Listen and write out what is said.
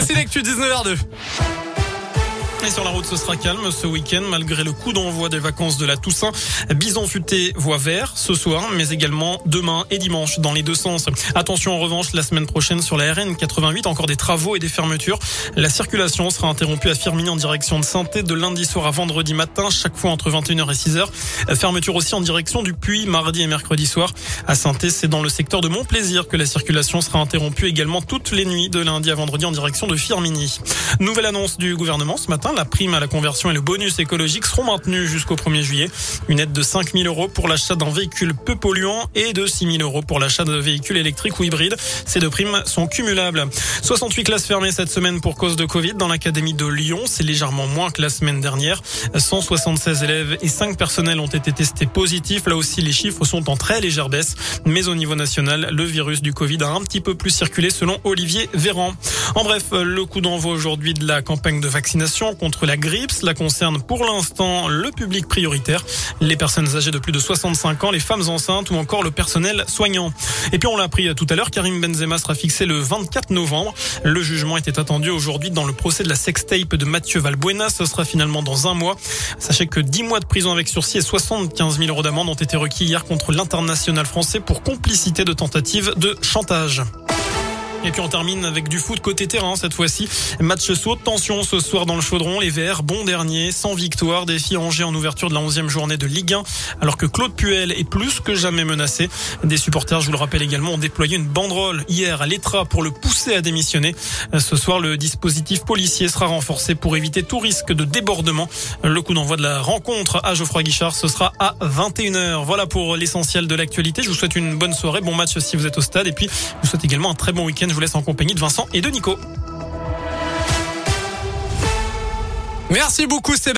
Voici l'actu 19h02. Et sur la route, ce sera calme ce week-end malgré le coup d'envoi des vacances de la Toussaint. Bison futé voie vert ce soir, mais également demain et dimanche dans les deux sens. Attention en revanche, la semaine prochaine sur la RN 88, encore des travaux et des fermetures. La circulation sera interrompue à Firminy en direction de saint de lundi soir à vendredi matin, chaque fois entre 21h et 6h. Fermeture aussi en direction du Puy mardi et mercredi soir. À saint c'est dans le secteur de Montplaisir que la circulation sera interrompue également toutes les nuits de lundi à vendredi en direction de Firminy. Nouvelle annonce du gouvernement ce matin la prime à la conversion et le bonus écologique seront maintenus jusqu'au 1er juillet. Une aide de 5 000 euros pour l'achat d'un véhicule peu polluant et de 6 000 euros pour l'achat de véhicules électriques ou hybrides. Ces deux primes sont cumulables. 68 classes fermées cette semaine pour cause de Covid dans l'académie de Lyon. C'est légèrement moins que la semaine dernière. 176 élèves et 5 personnels ont été testés positifs. Là aussi, les chiffres sont en très légère baisse. Mais au niveau national, le virus du Covid a un petit peu plus circulé selon Olivier Véran. En bref, le coup d'envoi aujourd'hui de la campagne de vaccination contre la grippe. Cela concerne pour l'instant le public prioritaire, les personnes âgées de plus de 65 ans, les femmes enceintes ou encore le personnel soignant. Et puis on l'a appris tout à l'heure, Karim Benzema sera fixé le 24 novembre. Le jugement était attendu aujourd'hui dans le procès de la sextape de Mathieu Valbuena. Ce sera finalement dans un mois. Sachez que 10 mois de prison avec sursis et 75 000 euros d'amende ont été requis hier contre l'international français pour complicité de tentative de chantage. Et puis on termine avec du foot côté terrain cette fois-ci. Match saut, tension ce soir dans le chaudron. Les Verts, bon dernier, sans victoire. Défi Angers en ouverture de la 11e journée de Ligue 1. Alors que Claude Puel est plus que jamais menacé. Des supporters, je vous le rappelle également, ont déployé une banderole hier à l'Etra pour le pousser à démissionner. Ce soir, le dispositif policier sera renforcé pour éviter tout risque de débordement. Le coup d'envoi de la rencontre à Geoffroy Guichard, ce sera à 21h. Voilà pour l'essentiel de l'actualité. Je vous souhaite une bonne soirée, bon match si vous êtes au stade. Et puis, je vous souhaite également un très bon week-end. Je vous laisse en compagnie de Vincent et de Nico. Merci beaucoup Sébastien.